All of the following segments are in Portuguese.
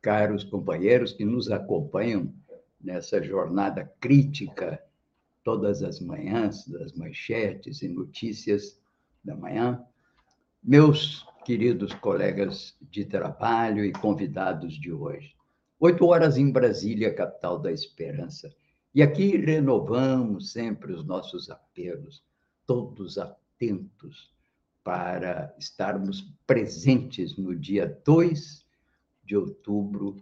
caros companheiros que nos acompanham nessa jornada crítica todas as manhãs, das manchetes e notícias da manhã, meus queridos colegas de trabalho e convidados de hoje. Oito horas em Brasília, capital da esperança. E aqui renovamos sempre os nossos apelos, todos atentos para estarmos presentes no dia 2 de outubro,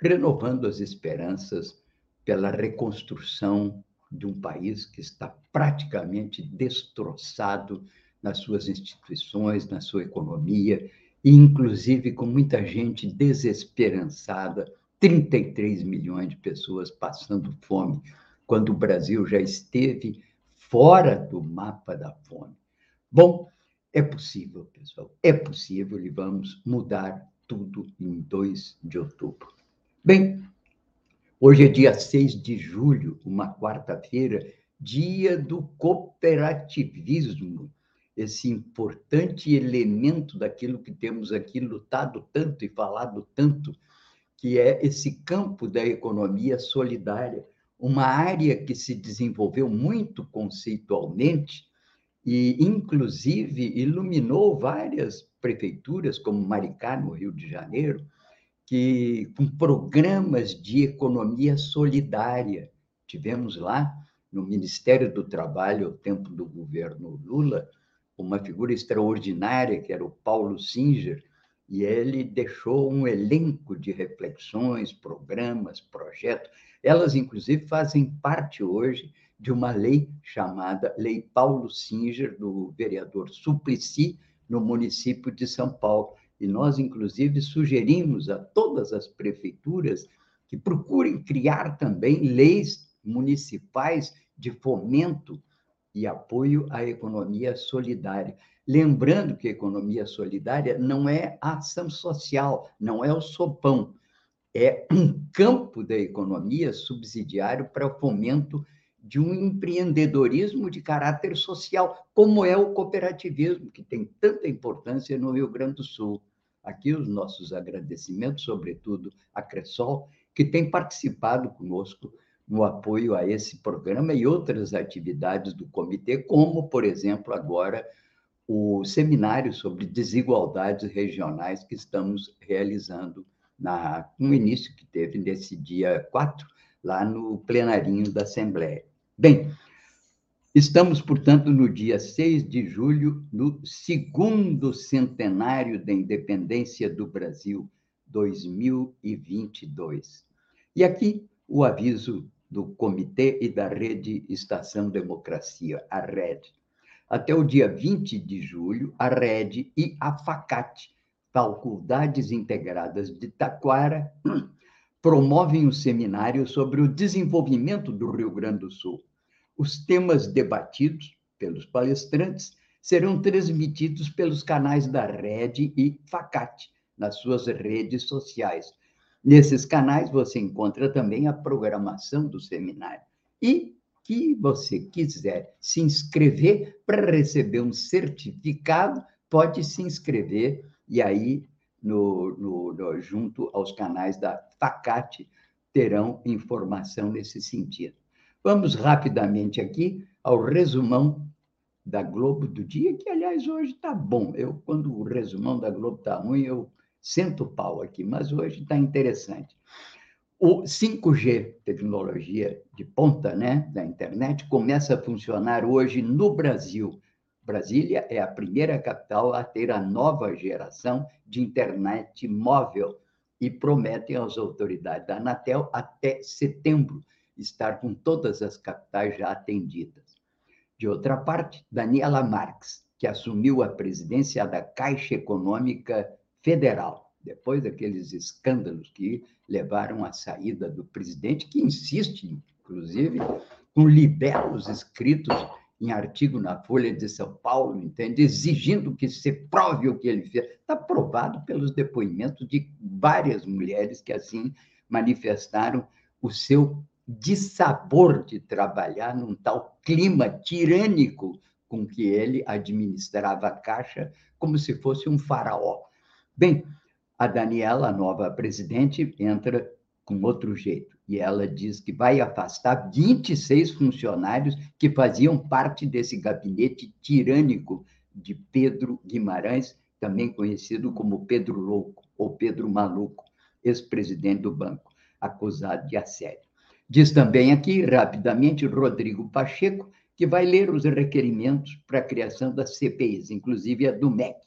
renovando as esperanças pela reconstrução de um país que está praticamente destroçado nas suas instituições, na sua economia, e inclusive com muita gente desesperançada 33 milhões de pessoas passando fome, quando o Brasil já esteve fora do mapa da fome. Bom, é possível, pessoal, é possível e vamos mudar tudo em 2 de outubro. Bem, hoje é dia 6 de julho, uma quarta-feira, dia do cooperativismo, esse importante elemento daquilo que temos aqui lutado tanto e falado tanto, que é esse campo da economia solidária, uma área que se desenvolveu muito conceitualmente e, inclusive, iluminou várias prefeituras, como Maricá, no Rio de Janeiro, que com programas de economia solidária. Tivemos lá, no Ministério do Trabalho, ao tempo do governo Lula, uma figura extraordinária, que era o Paulo Singer, e ele deixou um elenco de reflexões, programas, projetos. Elas, inclusive, fazem parte hoje de uma lei chamada Lei Paulo Singer, do vereador Suplicy, no município de São Paulo. E nós, inclusive, sugerimos a todas as prefeituras que procurem criar também leis municipais de fomento e apoio à economia solidária. Lembrando que a economia solidária não é ação social, não é o sopão, é um campo da economia subsidiário para o fomento de um empreendedorismo de caráter social, como é o cooperativismo, que tem tanta importância no Rio Grande do Sul. Aqui os nossos agradecimentos, sobretudo a Cressol, que tem participado conosco no apoio a esse programa e outras atividades do comitê, como, por exemplo, agora o seminário sobre desigualdades regionais que estamos realizando na, no início que teve nesse dia 4, lá no plenarinho da Assembleia. Bem, estamos, portanto, no dia 6 de julho, no segundo centenário da independência do Brasil, 2022. E aqui o aviso do Comitê e da Rede Estação Democracia, a RED. Até o dia 20 de julho, a RED e a FACAT, Faculdades Integradas de Taquara, promovem um seminário sobre o desenvolvimento do Rio Grande do Sul. Os temas debatidos pelos palestrantes serão transmitidos pelos canais da Rede e Facate, nas suas redes sociais. Nesses canais você encontra também a programação do seminário. E que você quiser se inscrever para receber um certificado, pode se inscrever e aí no, no, no, junto aos canais da Facate, terão informação nesse sentido. Vamos rapidamente aqui ao resumão da Globo do dia, que, aliás, hoje está bom. Eu, quando o resumão da Globo está ruim, eu sento o pau aqui, mas hoje está interessante. O 5G, tecnologia de ponta né, da internet, começa a funcionar hoje no Brasil Brasília é a primeira capital a ter a nova geração de internet móvel e prometem às autoridades da Anatel até setembro estar com todas as capitais já atendidas. De outra parte, Daniela Marques, que assumiu a presidência da Caixa Econômica Federal, depois daqueles escândalos que levaram à saída do presidente, que insiste, inclusive, com libelos escritos em artigo na Folha de São Paulo, entende? Exigindo que se prove o que ele fez. Está provado pelos depoimentos de várias mulheres que assim manifestaram o seu dissabor de trabalhar num tal clima tirânico com que ele administrava a Caixa como se fosse um faraó. Bem, a Daniela, a nova presidente, entra com outro jeito. E ela diz que vai afastar 26 funcionários que faziam parte desse gabinete tirânico de Pedro Guimarães, também conhecido como Pedro Louco ou Pedro Maluco, ex-presidente do banco, acusado de assédio. Diz também aqui, rapidamente, Rodrigo Pacheco, que vai ler os requerimentos para a criação das CPIs, inclusive a do MEC,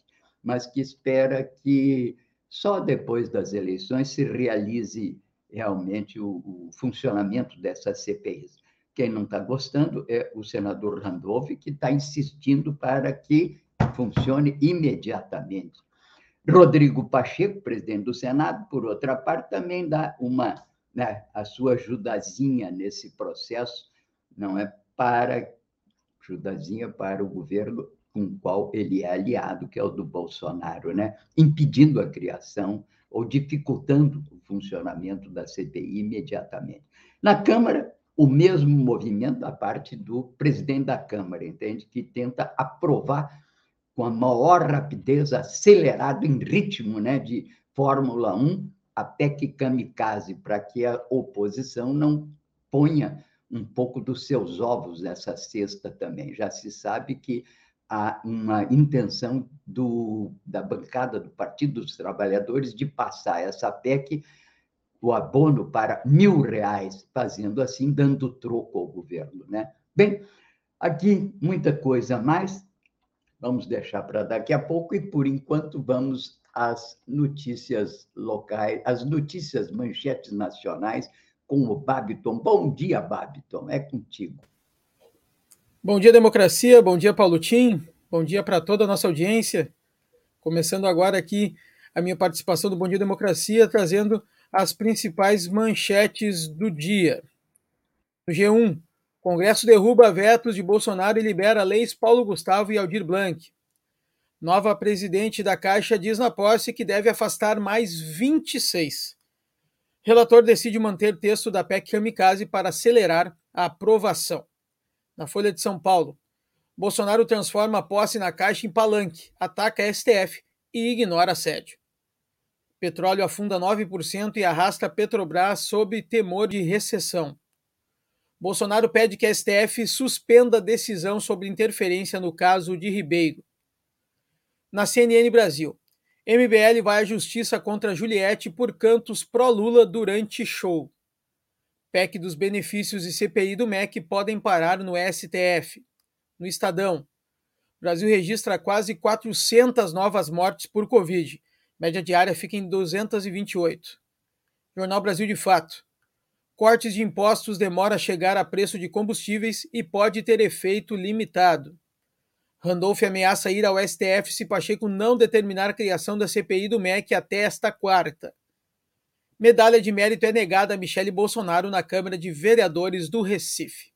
mas que espera que só depois das eleições se realize realmente o, o funcionamento dessas CPIs. Quem não está gostando é o senador Randolph, que está insistindo para que funcione imediatamente. Rodrigo Pacheco, presidente do Senado, por outra parte, também dá uma né, a sua ajudazinha nesse processo, não é para ajudazinha para o governo com o qual ele é aliado, que é o do Bolsonaro, né? impedindo a criação ou dificultando o funcionamento da CPI imediatamente. Na Câmara, o mesmo movimento da parte do presidente da Câmara, entende? Que tenta aprovar com a maior rapidez, acelerado em ritmo né, de Fórmula 1, a PEC kamikaze, para que a oposição não ponha um pouco dos seus ovos nessa cesta também. Já se sabe que há uma intenção do, da bancada do Partido dos Trabalhadores de passar essa PEC, o abono para mil reais, fazendo assim, dando troco ao governo. Né? Bem, aqui muita coisa mais, vamos deixar para daqui a pouco, e por enquanto vamos às notícias locais, às notícias manchetes nacionais com o Babiton. Bom dia, Babiton, é contigo. Bom dia, democracia. Bom dia, Paulo Tim. Bom dia para toda a nossa audiência. Começando agora aqui a minha participação do Bom Dia Democracia, trazendo as principais manchetes do dia. No G1, Congresso derruba vetos de Bolsonaro e libera leis Paulo Gustavo e Aldir Blanc. Nova presidente da Caixa diz na posse que deve afastar mais 26. Relator decide manter texto da PEC Kamikaze para acelerar a aprovação na Folha de São Paulo. Bolsonaro transforma posse na Caixa em palanque, ataca a STF e ignora assédio. Petróleo afunda 9% e arrasta Petrobras sob temor de recessão. Bolsonaro pede que a STF suspenda a decisão sobre interferência no caso de Ribeiro. Na CNN Brasil, MBL vai à justiça contra Juliette por cantos pró-Lula durante show. PEC dos benefícios e CPI do MEC podem parar no STF. No Estadão, o Brasil registra quase 400 novas mortes por Covid. Média diária fica em 228. Jornal Brasil de Fato. Cortes de impostos demora a chegar a preço de combustíveis e pode ter efeito limitado. Randolph ameaça ir ao STF se Pacheco não determinar a criação da CPI do MEC até esta quarta. Medalha de mérito é negada a Michele Bolsonaro na Câmara de Vereadores do Recife.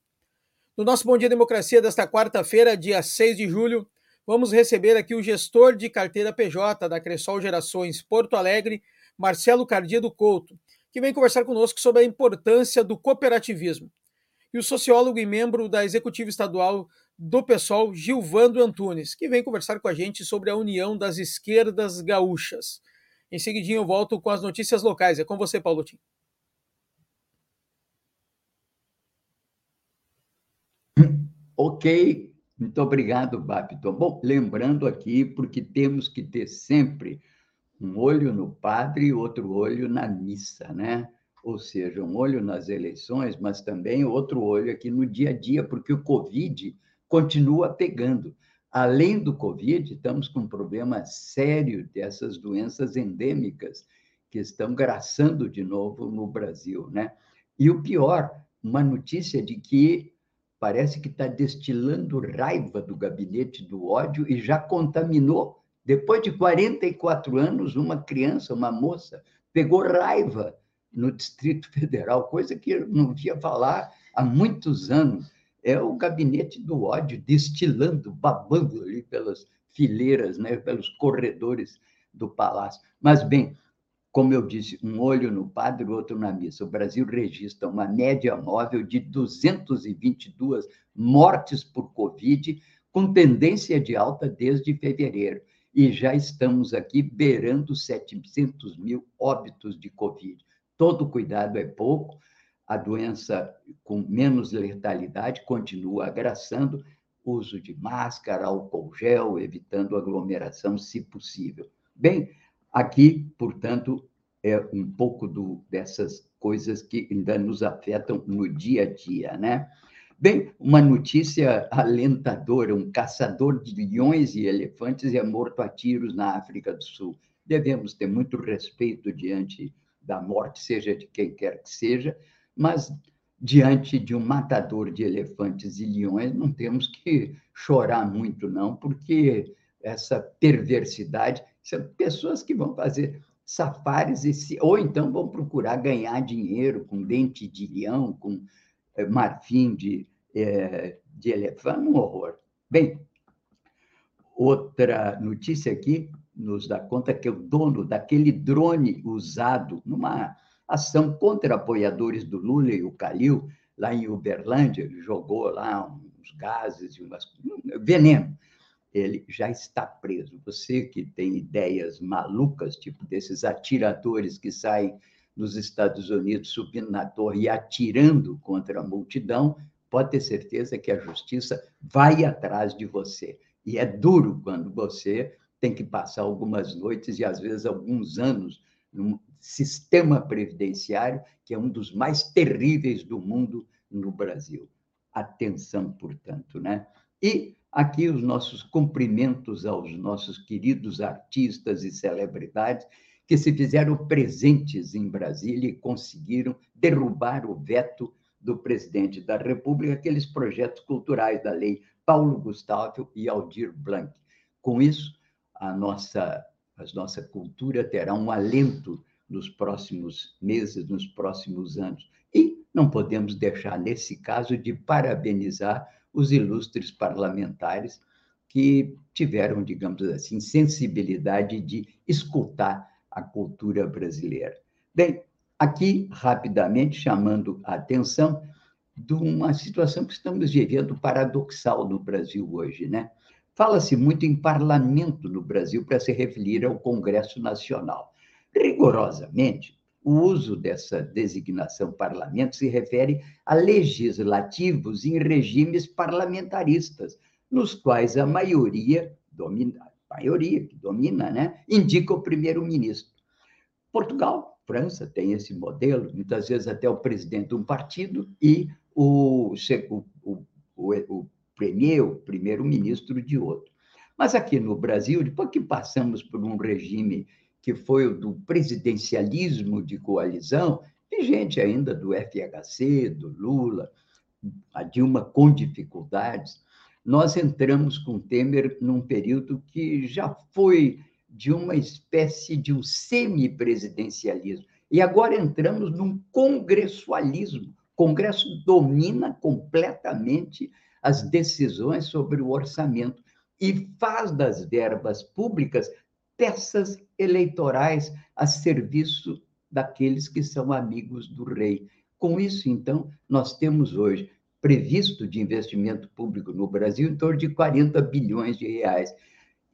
No nosso Bom Dia Democracia desta quarta-feira, dia 6 de julho, vamos receber aqui o gestor de carteira PJ da Cressol Gerações Porto Alegre, Marcelo Cardia Couto, que vem conversar conosco sobre a importância do cooperativismo. E o sociólogo e membro da Executiva Estadual do PSOL, Gilvando Antunes, que vem conversar com a gente sobre a união das esquerdas gaúchas. Em seguidinho eu volto com as notícias locais. É com você, Paulo Tim. Ok, muito obrigado, Babito. Bom, lembrando aqui, porque temos que ter sempre um olho no padre e outro olho na missa, né? Ou seja, um olho nas eleições, mas também outro olho aqui no dia a dia, porque o Covid continua pegando. Além do Covid, estamos com um problema sério dessas doenças endêmicas que estão graçando de novo no Brasil, né? E o pior, uma notícia de que parece que está destilando raiva do gabinete do ódio e já contaminou Depois de 44 anos, uma criança, uma moça, pegou raiva no Distrito Federal, coisa que eu não via falar há muitos anos. É o gabinete do ódio destilando, babando ali pelas fileiras, né, pelos corredores do palácio. Mas, bem, como eu disse, um olho no padre, outro na missa. O Brasil registra uma média móvel de 222 mortes por Covid, com tendência de alta desde fevereiro. E já estamos aqui beirando 700 mil óbitos de Covid. Todo cuidado é pouco, a doença com menos letalidade continua agraçando, uso de máscara, álcool gel, evitando aglomeração, se possível. Bem, aqui, portanto, é um pouco do, dessas coisas que ainda nos afetam no dia a dia, né? Bem, uma notícia alentadora: um caçador de leões e elefantes é morto a tiros na África do Sul. Devemos ter muito respeito diante da morte, seja de quem quer que seja, mas diante de um matador de elefantes e leões, não temos que chorar muito, não, porque essa perversidade são pessoas que vão fazer safaris, esse, ou então vão procurar ganhar dinheiro com dente de leão, com é, marfim de, é, de elefante, um horror. Bem, outra notícia aqui nos dá conta que o dono daquele drone usado numa ação contra apoiadores do Lula e o Calil, lá em Uberlândia, ele jogou lá uns gases e umas veneno. Ele já está preso. Você que tem ideias malucas, tipo desses atiradores que saem nos Estados Unidos subindo na torre e atirando contra a multidão, pode ter certeza que a justiça vai atrás de você. E é duro quando você tem que passar algumas noites e às vezes alguns anos sistema previdenciário que é um dos mais terríveis do mundo no Brasil. Atenção, portanto, né? E aqui os nossos cumprimentos aos nossos queridos artistas e celebridades que se fizeram presentes em Brasília e conseguiram derrubar o veto do presidente da República, aqueles projetos culturais da lei Paulo Gustavo e Aldir Blanc. Com isso, a nossa, a nossa cultura terá um alento nos próximos meses, nos próximos anos. E não podemos deixar, nesse caso, de parabenizar os ilustres parlamentares que tiveram, digamos assim, sensibilidade de escutar a cultura brasileira. Bem, aqui, rapidamente, chamando a atenção de uma situação que estamos vivendo paradoxal no Brasil hoje, né? Fala-se muito em parlamento no Brasil para se referir ao Congresso Nacional. Rigorosamente, o uso dessa designação parlamento se refere a legislativos em regimes parlamentaristas, nos quais a maioria domina, a maioria que domina, né, indica o primeiro-ministro. Portugal, França tem esse modelo, muitas vezes até o presidente de um partido e o, o, o, o premier, o primeiro-ministro de outro. Mas aqui no Brasil, depois que passamos por um regime que foi o do presidencialismo de coalizão, e gente ainda do FHC, do Lula, a Dilma com dificuldades, nós entramos com Temer num período que já foi de uma espécie de um semipresidencialismo. E agora entramos num congressualismo. O Congresso domina completamente as decisões sobre o orçamento e faz das verbas públicas peças eleitorais a serviço daqueles que são amigos do rei. Com isso, então, nós temos hoje previsto de investimento público no Brasil em torno de 40 bilhões de reais.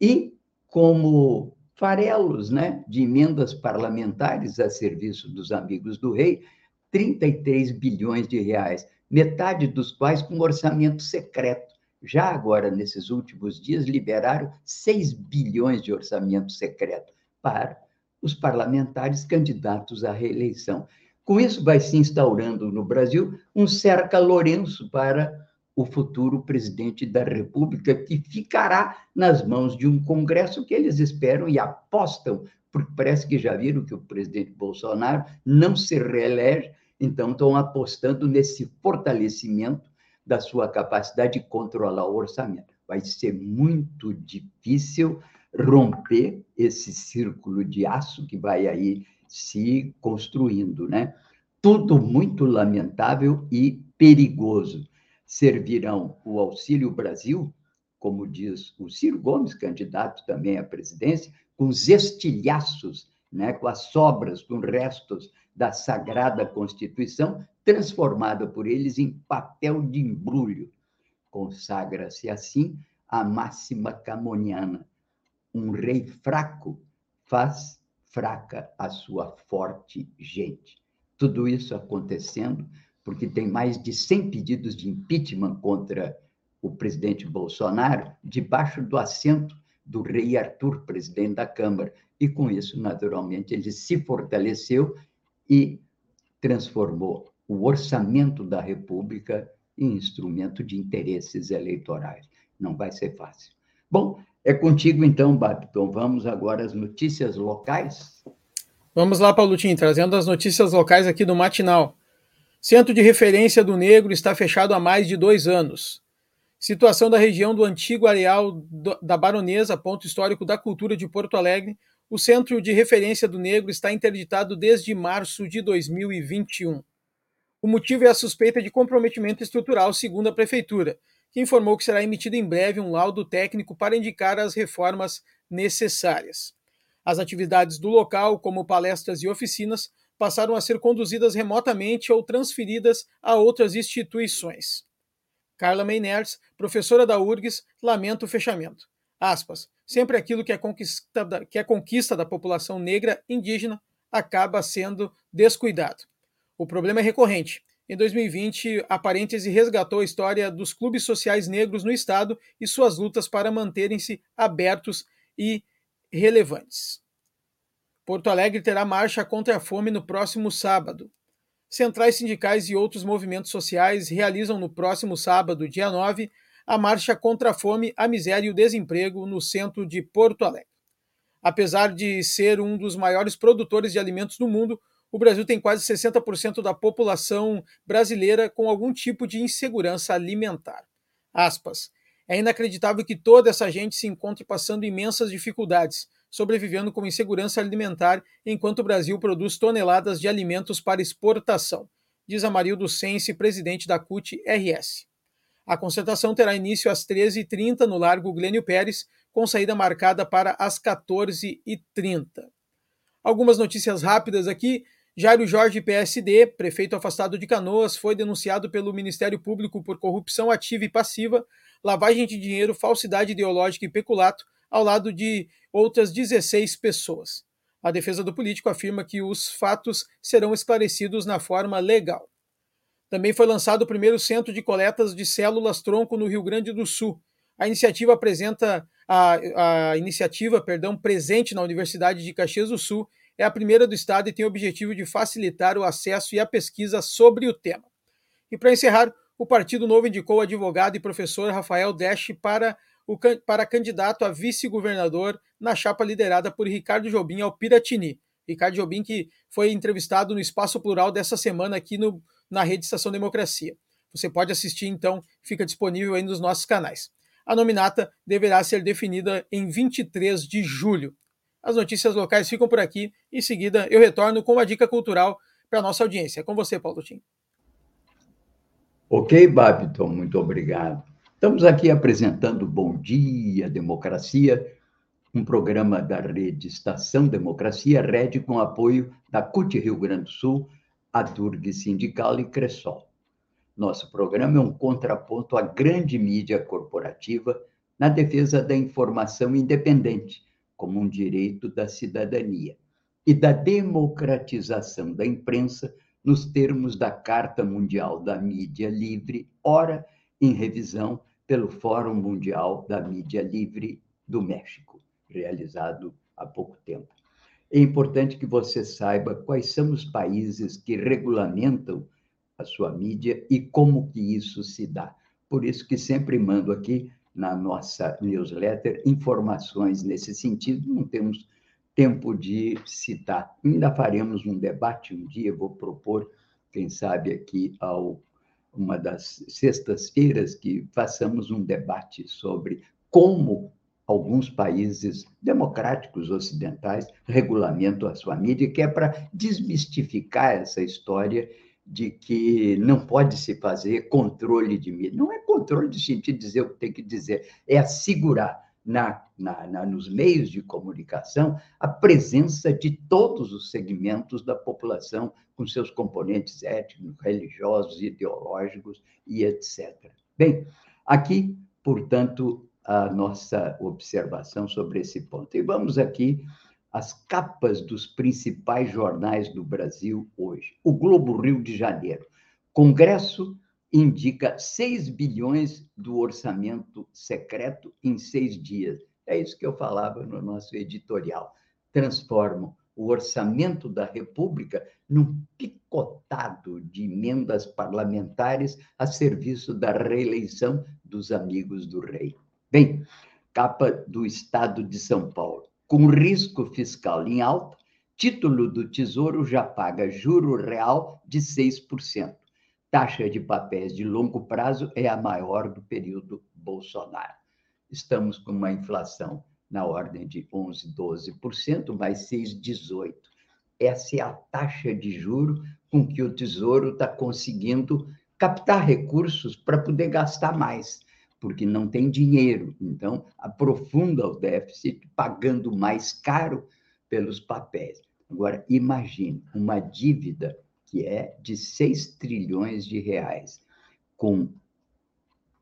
E como farelos né, de emendas parlamentares a serviço dos amigos do rei, 33 bilhões de reais metade dos quais com orçamento secreto. Já agora, nesses últimos dias, liberaram 6 bilhões de orçamento secreto para os parlamentares candidatos à reeleição. Com isso, vai se instaurando no Brasil um cerca-Lourenço para o futuro presidente da República, que ficará nas mãos de um Congresso que eles esperam e apostam, porque parece que já viram que o presidente Bolsonaro não se reelege, então, estão apostando nesse fortalecimento da sua capacidade de controlar o orçamento. Vai ser muito difícil romper esse círculo de aço que vai aí se construindo, né? Tudo muito lamentável e perigoso. Servirão o Auxílio Brasil, como diz o Ciro Gomes, candidato também à presidência, com os estilhaços, né, com as sobras, com restos da Sagrada Constituição, transformada por eles em papel de embrulho. Consagra-se assim a máxima camoniana: um rei fraco faz fraca a sua forte gente. Tudo isso acontecendo porque tem mais de 100 pedidos de impeachment contra o presidente Bolsonaro debaixo do assento do rei Arthur, presidente da Câmara. E com isso, naturalmente, ele se fortaleceu e transformou o orçamento da República em instrumento de interesses eleitorais. Não vai ser fácil. Bom, é contigo então, Babiton. Vamos agora às notícias locais. Vamos lá, Paulotinho, trazendo as notícias locais aqui do Matinal. Centro de referência do negro está fechado há mais de dois anos. Situação da região do antigo areal da Baronesa, ponto histórico da cultura de Porto Alegre. O Centro de Referência do Negro está interditado desde março de 2021. O motivo é a suspeita de comprometimento estrutural, segundo a Prefeitura, que informou que será emitido em breve um laudo técnico para indicar as reformas necessárias. As atividades do local, como palestras e oficinas, passaram a ser conduzidas remotamente ou transferidas a outras instituições. Carla Meiners, professora da URGS, lamenta o fechamento. Aspas, sempre aquilo que é, conquista da, que é conquista da população negra indígena acaba sendo descuidado. O problema é recorrente. Em 2020, a Parêntese resgatou a história dos clubes sociais negros no Estado e suas lutas para manterem-se abertos e relevantes. Porto Alegre terá marcha contra a fome no próximo sábado. Centrais sindicais e outros movimentos sociais realizam no próximo sábado, dia 9, a marcha contra a fome, a miséria e o desemprego no centro de Porto Alegre. Apesar de ser um dos maiores produtores de alimentos do mundo, o Brasil tem quase 60% da população brasileira com algum tipo de insegurança alimentar. Aspas. É inacreditável que toda essa gente se encontre passando imensas dificuldades, sobrevivendo com insegurança alimentar, enquanto o Brasil produz toneladas de alimentos para exportação, diz Amarildo Sense, presidente da CUT-RS. A concentração terá início às 13h30 no Largo Glênio Pérez, com saída marcada para as 14h30. Algumas notícias rápidas aqui. Jairo Jorge, PSD, prefeito afastado de Canoas, foi denunciado pelo Ministério Público por corrupção ativa e passiva, lavagem de dinheiro, falsidade ideológica e peculato, ao lado de outras 16 pessoas. A defesa do político afirma que os fatos serão esclarecidos na forma legal. Também foi lançado o primeiro centro de coletas de células tronco no Rio Grande do Sul. A iniciativa apresenta a, a iniciativa, perdão, presente na Universidade de Caxias do Sul é a primeira do Estado e tem o objetivo de facilitar o acesso e a pesquisa sobre o tema. E para encerrar, o Partido Novo indicou o advogado e professor Rafael Desch para, o, para candidato a vice-governador na chapa liderada por Ricardo Jobim ao Piratini. Ricardo Jobim, que foi entrevistado no Espaço Plural dessa semana aqui no, na rede Estação Democracia. Você pode assistir, então, fica disponível aí nos nossos canais. A nominata deverá ser definida em 23 de julho. As notícias locais ficam por aqui. Em seguida, eu retorno com uma dica cultural para a nossa audiência. É com você, Paulo Tim. Ok, Babiton, muito obrigado. Estamos aqui apresentando Bom Dia Democracia, um programa da rede Estação Democracia, rede com apoio da CUT Rio Grande do Sul, a Durg Sindical e Cressol. Nosso programa é um contraponto à grande mídia corporativa na defesa da informação independente, como um direito da cidadania e da democratização da imprensa nos termos da Carta Mundial da Mídia Livre, ora em revisão pelo Fórum Mundial da Mídia Livre do México, realizado há pouco tempo. É importante que você saiba quais são os países que regulamentam a sua mídia e como que isso se dá. Por isso que sempre mando aqui na nossa newsletter informações nesse sentido, não temos tempo de citar. Ainda faremos um debate um dia, vou propor, quem sabe aqui ao uma das sextas-feiras que façamos um debate sobre como alguns países democráticos ocidentais regulamentam a sua mídia, que é para desmistificar essa história de que não pode se fazer controle de mídia. Não é controle de sentido dizer o que tem que dizer, é assegurar na, na, na, nos meios de comunicação a presença de todos os segmentos da população, com seus componentes étnicos, religiosos, ideológicos e etc. Bem, aqui, portanto, a nossa observação sobre esse ponto. E vamos aqui às capas dos principais jornais do Brasil hoje. O Globo Rio de Janeiro. Congresso indica 6 bilhões do orçamento secreto em seis dias. É isso que eu falava no nosso editorial. Transformam o orçamento da República num picotado de emendas parlamentares a serviço da reeleição dos amigos do rei. Bem, capa do Estado de São Paulo. Com risco fiscal em alta, título do Tesouro já paga juro real de 6% taxa de papéis de longo prazo é a maior do período Bolsonaro. Estamos com uma inflação na ordem de 11, 12%, mais 6, 18%. Essa é a taxa de juro com que o Tesouro está conseguindo captar recursos para poder gastar mais, porque não tem dinheiro. Então, aprofunda o déficit, pagando mais caro pelos papéis. Agora, imagine uma dívida que é de 6 trilhões de reais, com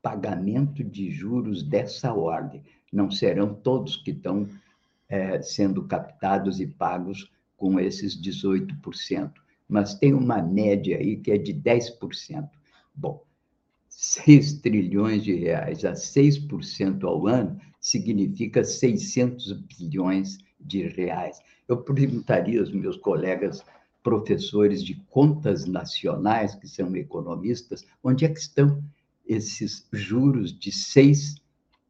pagamento de juros dessa ordem. Não serão todos que estão é, sendo captados e pagos com esses 18%, mas tem uma média aí que é de 10%. Bom, 6 trilhões de reais a 6% ao ano significa 600 bilhões de reais. Eu perguntaria aos meus colegas professores de contas nacionais, que são economistas, onde é que estão esses juros de 6,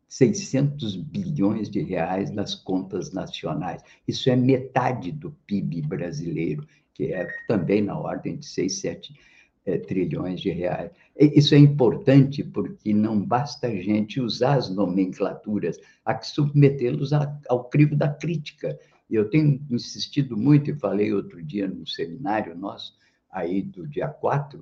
600 bilhões de reais nas contas nacionais? Isso é metade do PIB brasileiro, que é também na ordem de 6, 7 é, trilhões de reais. Isso é importante porque não basta a gente usar as nomenclaturas, há que submetê-los ao crivo da crítica. E eu tenho insistido muito, e falei outro dia num seminário nosso, aí do dia 4,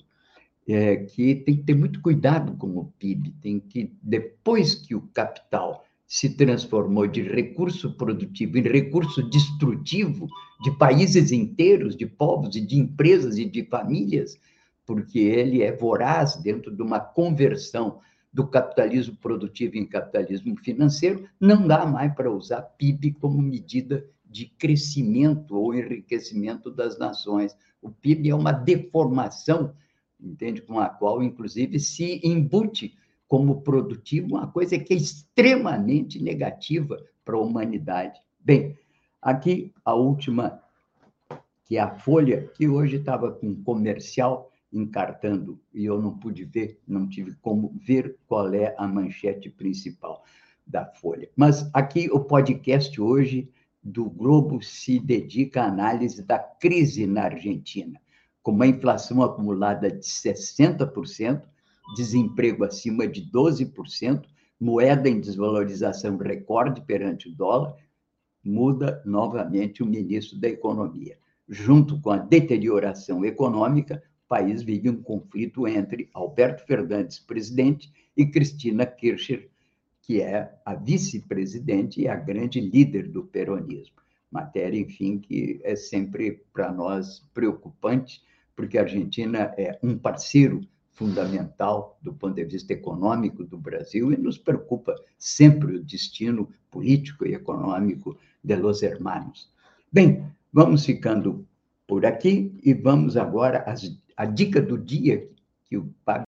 é, que tem que ter muito cuidado com o PIB, tem que, depois que o capital se transformou de recurso produtivo em recurso destrutivo de países inteiros, de povos e de empresas e de famílias, porque ele é voraz dentro de uma conversão do capitalismo produtivo em capitalismo financeiro, não dá mais para usar PIB como medida de crescimento ou enriquecimento das nações. O PIB é uma deformação, entende, com a qual, inclusive, se embute como produtivo uma coisa que é extremamente negativa para a humanidade. Bem, aqui a última, que é a Folha, que hoje estava com comercial encartando e eu não pude ver, não tive como ver qual é a manchete principal da Folha. Mas aqui o podcast hoje do Globo se dedica à análise da crise na Argentina, com uma inflação acumulada de 60%, desemprego acima de 12%, moeda em desvalorização recorde perante o dólar, muda novamente o ministro da Economia. Junto com a deterioração econômica, país vive um conflito entre Alberto Fernandes, presidente, e Cristina Kirchner, que é a vice-presidente e a grande líder do peronismo. Matéria, enfim, que é sempre para nós preocupante, porque a Argentina é um parceiro fundamental do ponto de vista econômico do Brasil e nos preocupa sempre o destino político e econômico de los hermanos. Bem, vamos ficando por aqui e vamos agora às, à dica do dia que o Pablo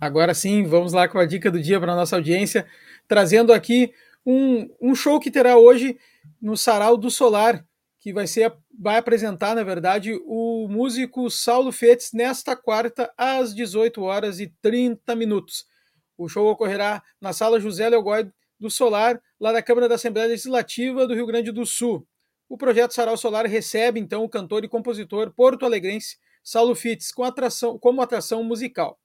Agora sim, vamos lá com a dica do dia para a nossa audiência, trazendo aqui um, um show que terá hoje no Sarau do Solar, que vai ser vai apresentar, na verdade, o músico Saulo Fetes nesta quarta às 18 horas e 30 minutos. O show ocorrerá na Sala José Leogói do Solar, lá da Câmara da Assembleia Legislativa do Rio Grande do Sul. O projeto Sarau Solar recebe então o cantor e compositor porto-alegrense Saulo Fitz com atração, como atração musical.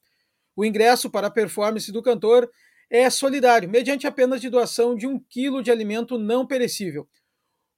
O ingresso para a performance do cantor é solidário, mediante apenas de doação de um quilo de alimento não perecível.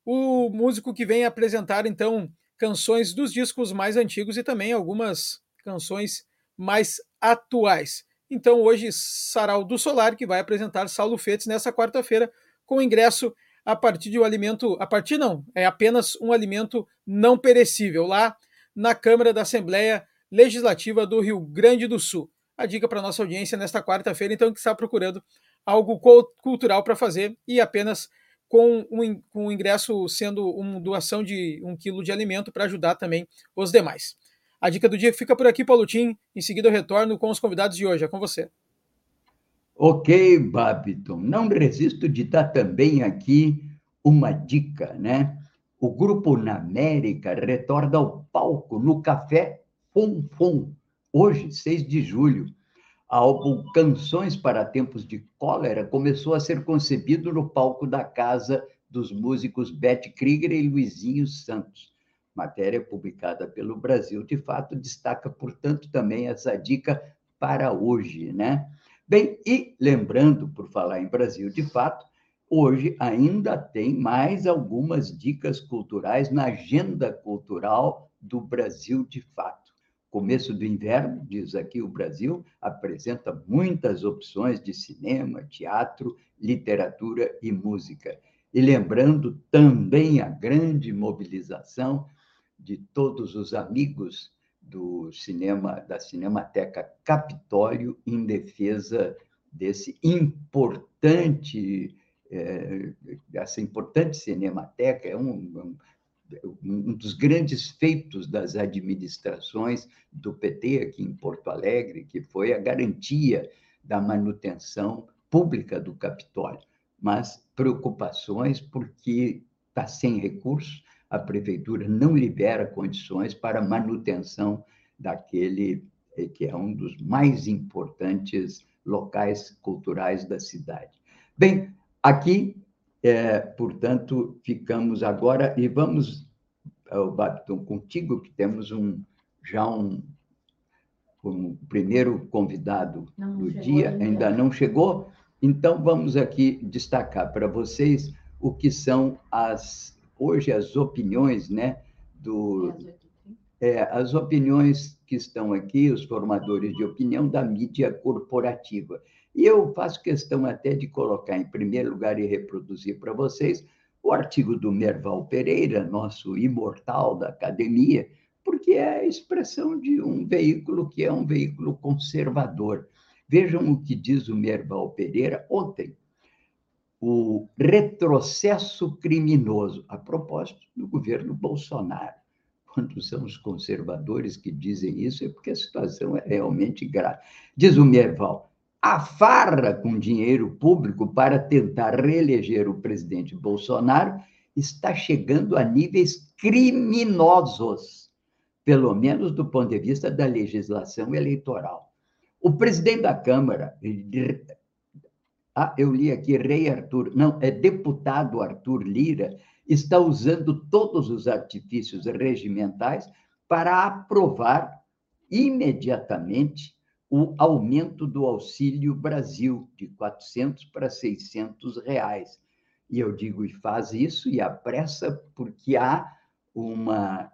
O músico que vem apresentar, então, canções dos discos mais antigos e também algumas canções mais atuais. Então, hoje, Sarau do Solar, que vai apresentar Saulo Fetes nessa quarta-feira, com ingresso a partir de um alimento. A partir não, é apenas um alimento não perecível, lá na Câmara da Assembleia Legislativa do Rio Grande do Sul. A dica para nossa audiência nesta quarta-feira, então, que está procurando algo cultural para fazer e apenas com, um, com o ingresso sendo uma doação de um quilo de alimento para ajudar também os demais. A dica do dia fica por aqui, Paulo Tim. Em seguida eu retorno com os convidados de hoje. É com você. Ok, Babiton. Não resisto de dar também aqui uma dica, né? O grupo Na América retorna ao palco no Café Fum Fum, hoje, 6 de julho. álbum Canções para Tempos de Cólera começou a ser concebido no palco da casa dos músicos Beth Krieger e Luizinho Santos. Matéria publicada pelo Brasil, de fato, destaca, portanto, também essa dica para hoje, né? Bem, e lembrando, por falar em Brasil, de fato, hoje ainda tem mais algumas dicas culturais na agenda cultural do Brasil, de fato. Começo do inverno, diz aqui o Brasil, apresenta muitas opções de cinema, teatro, literatura e música. E lembrando também a grande mobilização de todos os amigos do cinema, da Cinemateca Capitólio, em defesa desse importante, é, essa importante cinemateca, é um, um, um dos grandes feitos das administrações do PT aqui em Porto Alegre, que foi a garantia da manutenção pública do Capitólio, mas preocupações porque está sem recursos, a prefeitura não libera condições para manutenção daquele eh, que é um dos mais importantes locais culturais da cidade. Bem, aqui, é, portanto, ficamos agora e vamos, o Babiton, contigo, que temos um, já um, um primeiro convidado não, do dia, ainda. ainda não chegou, então vamos aqui destacar para vocês o que são as hoje as opiniões, né, do é, as opiniões que estão aqui, os formadores de opinião da mídia corporativa. E eu faço questão até de colocar em primeiro lugar e reproduzir para vocês o artigo do Merval Pereira, nosso imortal da academia, porque é a expressão de um veículo que é um veículo conservador. Vejam o que diz o Merval Pereira ontem, o retrocesso criminoso, a propósito do governo Bolsonaro. Quando são os conservadores que dizem isso, é porque a situação é realmente grave. Diz o Merval, a farra com dinheiro público para tentar reeleger o presidente Bolsonaro está chegando a níveis criminosos, pelo menos do ponto de vista da legislação eleitoral. O presidente da Câmara ah, eu li aqui, Rei Arthur, não, é deputado Arthur Lira, está usando todos os artifícios regimentais para aprovar imediatamente o aumento do Auxílio Brasil de 400 para 600 reais. E eu digo, e faz isso e apressa, porque há uma,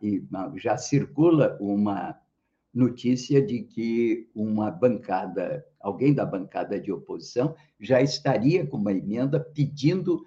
já circula uma notícia de que uma bancada, alguém da bancada de oposição, já estaria com uma emenda pedindo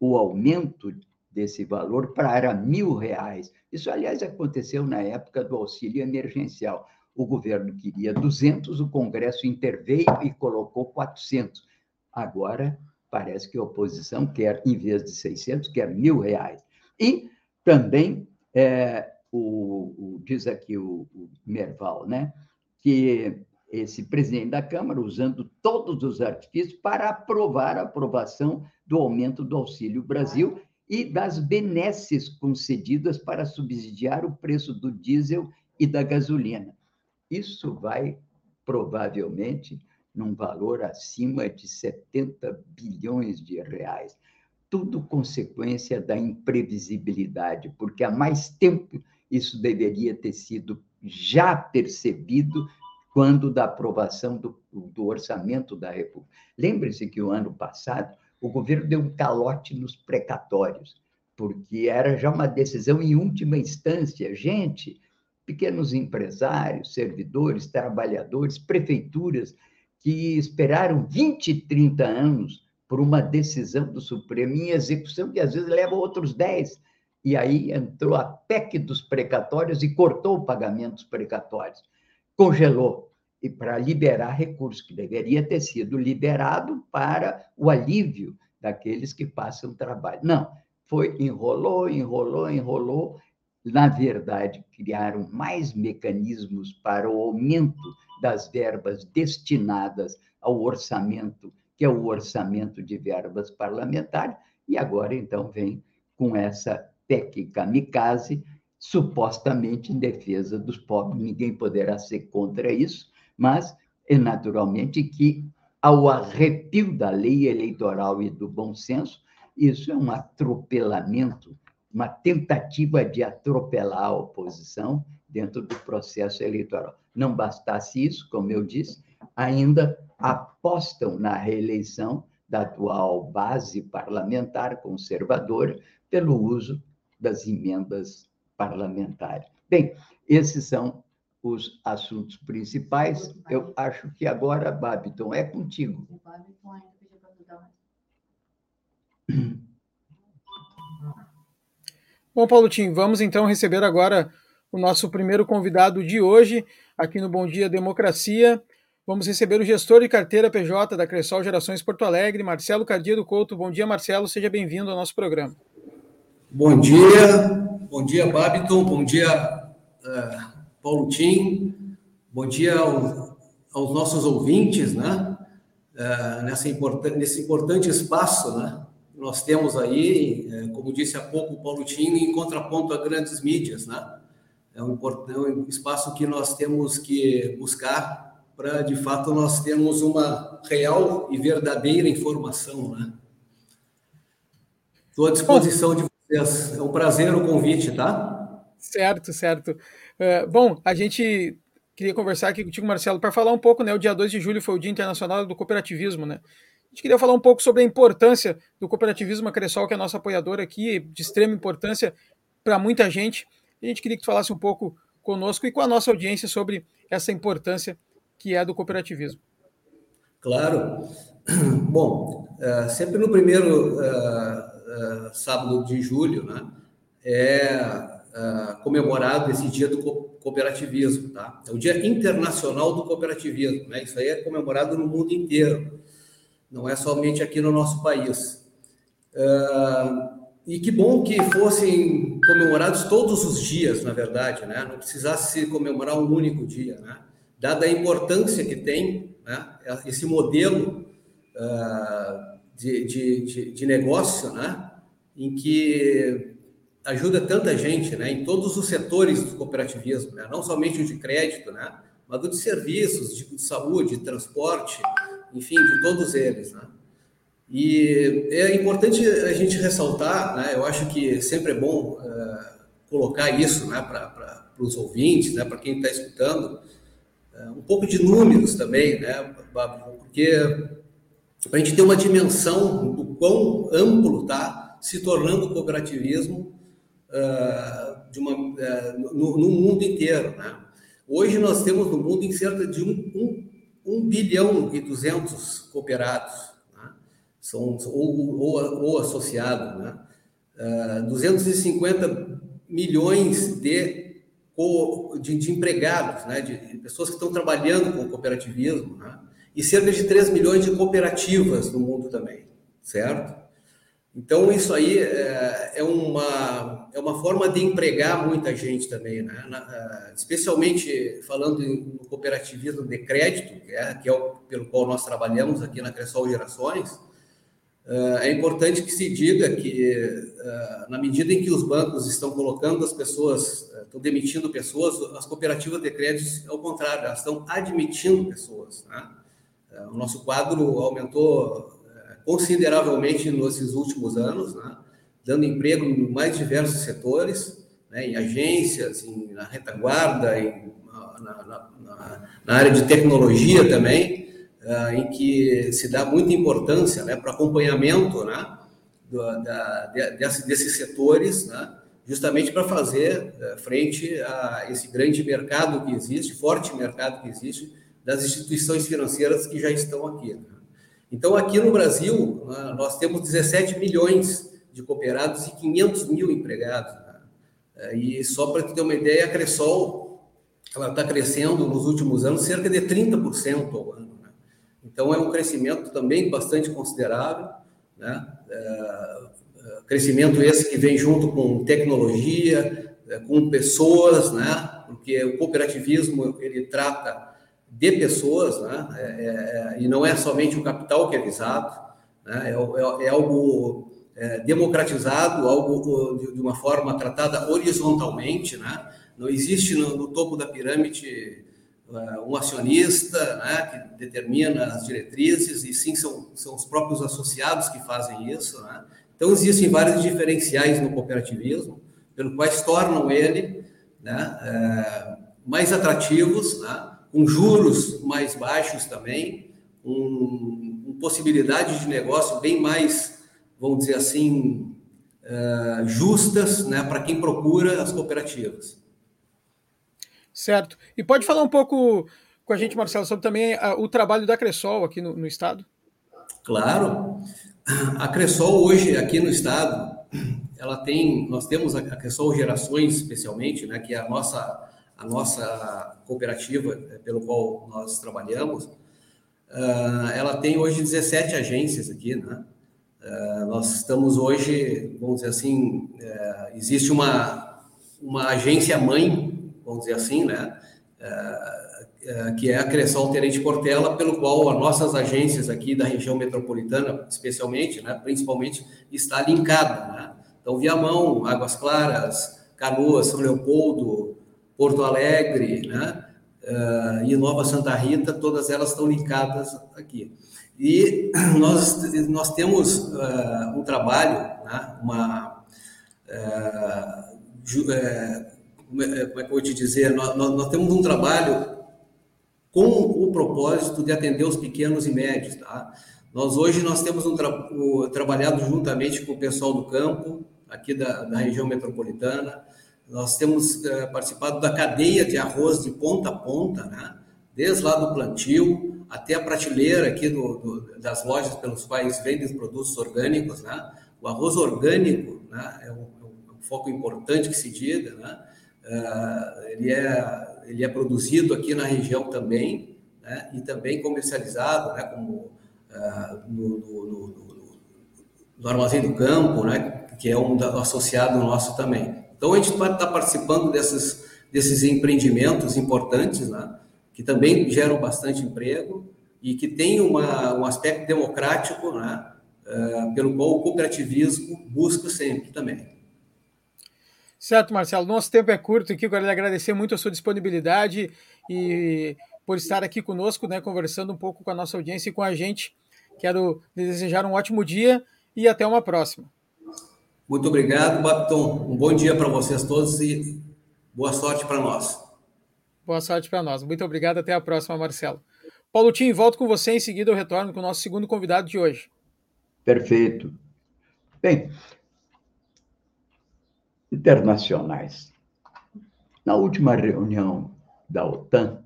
o aumento desse valor para mil reais. Isso, aliás, aconteceu na época do auxílio emergencial. O governo queria 200, o Congresso interveio e colocou 400. Agora, parece que a oposição quer, em vez de 600, quer mil reais. E também é, o, o diz aqui o, o Merval, né, que esse presidente da Câmara, usando todos os artifícios para aprovar a aprovação do aumento do Auxílio Brasil e das benesses concedidas para subsidiar o preço do diesel e da gasolina. Isso vai, provavelmente, num valor acima de 70 bilhões de reais. Tudo consequência da imprevisibilidade, porque há mais tempo isso deveria ter sido já percebido quando da aprovação do, do orçamento da República. Lembre-se que o ano passado o governo deu um calote nos precatórios, porque era já uma decisão em última instância. Gente, pequenos empresários, servidores, trabalhadores, prefeituras, que esperaram 20, 30 anos por uma decisão do Supremo em execução, que às vezes leva outros 10. E aí entrou a PEC dos precatórios e cortou o pagamento dos precatórios, congelou. E para liberar recursos que deveria ter sido liberado para o alívio daqueles que passam trabalho. Não, foi enrolou, enrolou, enrolou. Na verdade, criaram mais mecanismos para o aumento das verbas destinadas ao orçamento, que é o orçamento de verbas parlamentares, e agora, então, vem com essa PEC kamikaze, supostamente em defesa dos pobres. Ninguém poderá ser contra isso, mas é naturalmente que, ao arrepio da lei eleitoral e do bom senso, isso é um atropelamento uma tentativa de atropelar a oposição dentro do processo eleitoral. Não bastasse isso, como eu disse, ainda apostam na reeleição da atual base parlamentar conservadora pelo uso das emendas parlamentares. Bem, esses são os assuntos principais. Eu acho que agora, Babiton, é contigo. O Babiton ainda pediu para mais. Bom, Paulo Tim, vamos então receber agora o nosso primeiro convidado de hoje, aqui no Bom Dia Democracia. Vamos receber o gestor de carteira PJ da Cressol Gerações Porto Alegre, Marcelo Cardia Couto. Bom dia, Marcelo, seja bem-vindo ao nosso programa. Bom dia, bom dia, Babiton, bom dia, uh, Paulo Tim, bom dia ao, aos nossos ouvintes, né? Uh, nessa nesse importante espaço, né? nós temos aí, é, como disse há pouco o Paulo Tino, em contraponto a grandes mídias, né? É um, é um espaço que nós temos que buscar para, de fato, nós termos uma real e verdadeira informação, né? Estou à disposição de vocês. É um prazer o convite, tá? Certo, certo. Uh, bom, a gente queria conversar aqui contigo, Marcelo, para falar um pouco, né? O dia 2 de julho foi o Dia Internacional do Cooperativismo, né? gente queria falar um pouco sobre a importância do cooperativismo Acresol, que é a nossa apoiadora aqui, de extrema importância para muita gente. a gente queria que tu falasse um pouco conosco e com a nossa audiência sobre essa importância que é do cooperativismo. Claro. Bom, é, sempre no primeiro é, sábado de julho, né, é comemorado esse dia do cooperativismo, tá? É o Dia Internacional do Cooperativismo, né? Isso aí é comemorado no mundo inteiro não é somente aqui no nosso país. Uh, e que bom que fossem comemorados todos os dias, na verdade, né? não precisasse se comemorar um único dia, né? dada a importância que tem né? esse modelo uh, de, de, de, negócio, né? em que ajuda tanta gente, né? em todos os setores do cooperativismo, né? não somente o de crédito, né? mas o de serviços, de saúde, de transporte, enfim, de todos eles, né? E é importante a gente ressaltar, né? Eu acho que sempre é bom uh, colocar isso, né, para os ouvintes, né, para quem está escutando, uh, um pouco de números também, né, porque para a gente ter uma dimensão do quão amplo está se tornando o cooperativismo uh, de uma, no, no, mundo inteiro, né? Hoje nós temos no mundo em cerca de um, um 1 bilhão e 200 cooperados, né? são, ou, ou, ou associados, né? Uh, ah, 250 milhões de, de, de empregados, né? De, de, pessoas que estão trabalhando com o cooperativismo, né? E cerca de 3 milhões de cooperativas no mundo também, certo? Então, isso aí é, é, uma, é uma forma de empregar muita gente também, né? É, especialmente falando no cooperativismo de crédito, que é, que é o, pelo qual nós trabalhamos aqui na Cressol Gerações, é, é importante que se diga que, na medida em que os bancos estão colocando as pessoas, estão demitindo pessoas, as cooperativas de crédito, ao contrário, elas estão admitindo pessoas. Né? O nosso quadro aumentou consideravelmente nesses últimos anos, né? dando emprego em mais diversos setores, né, em agências, em, na retaguarda, em, na, na, na, área de tecnologia também, uh, em que se dá muita importância né, para acompanhamento né, do, da, de, desses setores, né, justamente para fazer uh, frente a esse grande mercado que existe, forte mercado que existe, das instituições financeiras que já estão aqui. Né. Então, aqui no Brasil, né, nós temos 17 milhões de cooperados e 500 mil empregados. Né? E só para ter uma ideia, a Cressol ela está crescendo nos últimos anos cerca de 30% ao ano. Então, é um crescimento também bastante considerável. Né? É, crescimento esse que vem junto com tecnologia, é, com pessoas, né? porque o cooperativismo ele trata de pessoas, né? É, é, e não é somente o capital que é visado, né? é, é, é algo é, democratizado, algo de, de, uma forma tratada horizontalmente, né? Não existe no, no topo da pirâmide uh, um acionista né, que determina as diretrizes, e sim são, são os próprios associados que fazem isso. Né? Então, existem vários diferenciais no cooperativismo, pelo quais tornam ele né, é, mais atrativos, né, com juros mais baixos também, com, com possibilidades de negócio bem mais vamos dizer assim, uh, justas né, para quem procura as cooperativas. Certo. E pode falar um pouco com a gente, Marcelo, sobre também uh, o trabalho da Cressol aqui no, no Estado? Claro. A Cressol hoje aqui no Estado, ela tem, nós temos a Cressol Gerações, especialmente, né, que é a nossa, a nossa cooperativa eh, pelo qual nós trabalhamos, uh, ela tem hoje 17 agências aqui, né? Uh, nós estamos hoje, vamos dizer assim, existe uma, uma agência mãe, vamos dizer assim, né? Que é a Cressol Terente Portela, pelo qual as nossas agências aqui da região metropolitana, especialmente, né, principalmente, está linkada. Né? Então, Viamão, Águas Claras, Canoas, São Leopoldo, Porto Alegre, né? e Nova Santa Rita, todas elas estão linkadas aqui. E nós, nós temos uh, um trabalho, né, uma. Uh, como é que eu vou te dizer? Nós, nós, temos um trabalho com o propósito de atender os pequenos e médios. Tá? Nós hoje nós temos um tra o, trabalhado juntamente com o pessoal do campo, aqui da, da região metropolitana. Nós temos uh, participado da cadeia de arroz de ponta a ponta, né? desde lá do plantio, até a prateleira aqui do, do, das lojas pelos quais vendem produtos orgânicos, né? O arroz orgânico, né? É um, é um foco importante que se diga, né? Uh, ele é ele é produzido aqui na região também, né? E também comercializado, né? Como uh, no, no, no, no, armazém do campo, né? Que é um da, associado nosso também. Então a gente está participando desses empreendimentos importantes, né? que também geram bastante emprego e que tem uma, um aspecto democrático, né, uh, pelo qual o cooperativismo busca sempre também. Certo, Marcelo. Nosso tempo é curto aqui. Eu quero lhe agradecer muito a sua disponibilidade e por estar aqui conosco, né, conversando um pouco com a nossa audiência e com a gente. Quero lhe desejar um ótimo dia e até uma próxima. Muito obrigado, Baton. Um bom dia para vocês todos e boa sorte para nós. Boa sorte para nós. Muito obrigado. Até a próxima, Marcelo. Paulo Tim, volto com você. Em seguida, eu retorno com o nosso segundo convidado de hoje. Perfeito. Bem, internacionais. Na última reunião da OTAN,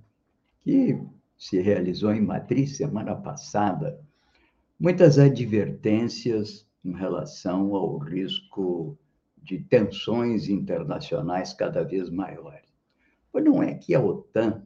que se realizou em Madrid semana passada, muitas advertências em relação ao risco de tensões internacionais cada vez maiores. Pois não é que a OTAN,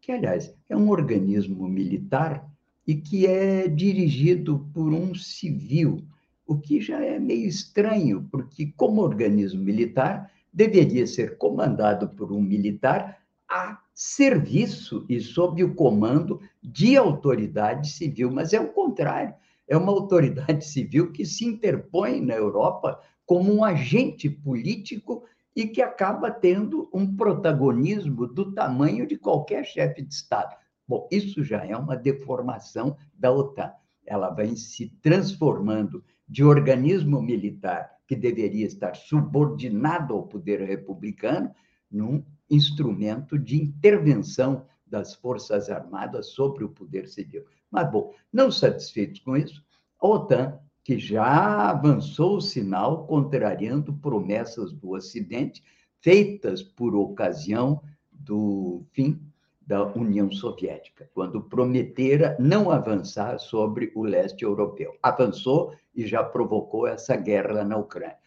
que aliás é um organismo militar e que é dirigido por um civil, o que já é meio estranho, porque, como organismo militar, deveria ser comandado por um militar a serviço e sob o comando de autoridade civil, mas é o contrário. É uma autoridade civil que se interpõe na Europa como um agente político e que acaba tendo um protagonismo do tamanho de qualquer chefe de Estado. Bom, isso já é uma deformação da OTAN. Ela vai se transformando de organismo militar que deveria estar subordinado ao poder republicano num instrumento de intervenção das Forças Armadas sobre o poder civil. Mas, bom, não satisfeitos com isso, a OTAN, que já avançou o sinal contrariando promessas do Ocidente feitas por ocasião do fim da União Soviética, quando prometera não avançar sobre o leste europeu. Avançou e já provocou essa guerra na Ucrânia.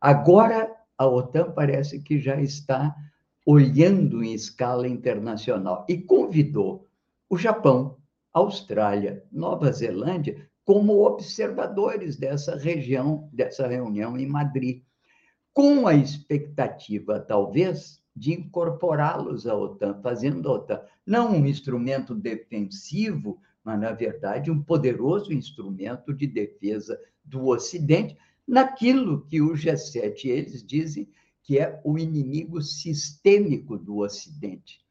Agora, a OTAN parece que já está olhando em escala internacional e convidou o Japão, Austrália, Nova Zelândia como observadores dessa região, dessa reunião em Madrid, com a expectativa, talvez, de incorporá-los à OTAN, fazendo a OTAN não um instrumento defensivo, mas, na verdade, um poderoso instrumento de defesa do Ocidente, naquilo que o G7 eles dizem que é o inimigo sistêmico do Ocidente.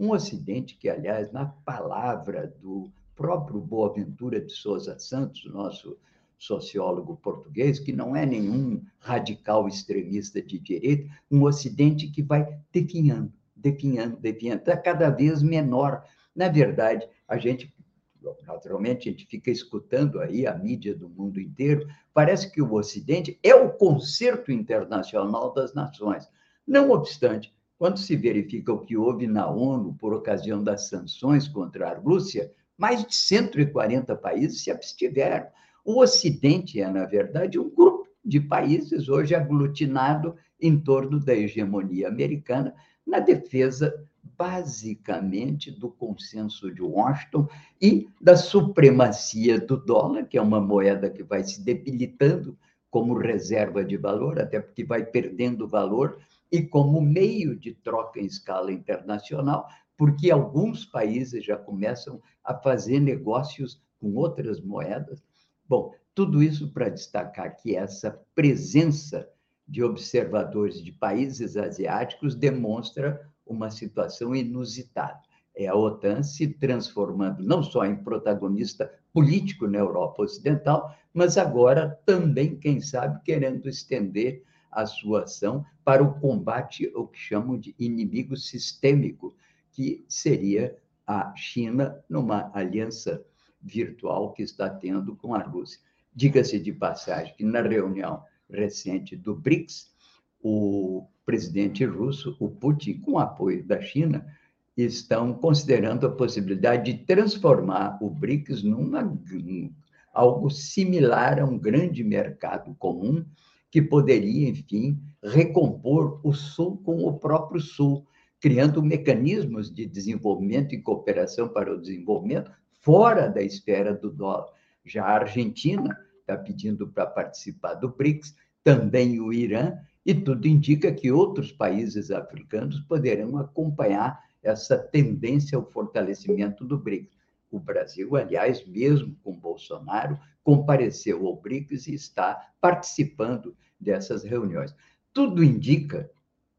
Um Ocidente que, aliás, na palavra do próprio Boaventura de Souza Santos, nosso sociólogo português, que não é nenhum radical extremista de direita, um Ocidente que vai definhando, definhando, definhando, está cada vez menor. Na verdade, a gente, naturalmente, a gente fica escutando aí a mídia do mundo inteiro, parece que o Ocidente é o concerto internacional das nações. Não obstante, quando se verifica o que houve na ONU por ocasião das sanções contra a Rússia, mais de 140 países se abstiveram. O Ocidente é, na verdade, um grupo de países hoje aglutinado em torno da hegemonia americana na defesa basicamente do consenso de Washington e da supremacia do dólar, que é uma moeda que vai se debilitando como reserva de valor, até porque vai perdendo valor, e como meio de troca em escala internacional, porque alguns países já começam a fazer negócios com outras moedas Bom, tudo isso para destacar que essa presença de observadores de países asiáticos demonstra uma situação inusitada. É a OTAN se transformando não só em protagonista político na Europa Ocidental, mas agora também, quem sabe, querendo estender a sua ação para o combate ao que chamam de inimigo sistêmico, que seria a China numa aliança virtual que está tendo com a Rússia. Diga-se de passagem que na reunião recente do BRICS, o presidente russo, o Putin, com apoio da China, estão considerando a possibilidade de transformar o BRICS numa algo similar a um grande mercado comum que poderia, enfim, recompor o Sul com o próprio Sul, criando mecanismos de desenvolvimento e cooperação para o desenvolvimento fora da esfera do dólar. Já a Argentina está pedindo para participar do BRICS, também o Irã, e tudo indica que outros países africanos poderão acompanhar essa tendência ao fortalecimento do BRICS. O Brasil, aliás, mesmo com Bolsonaro, compareceu ao BRICS e está participando dessas reuniões. Tudo indica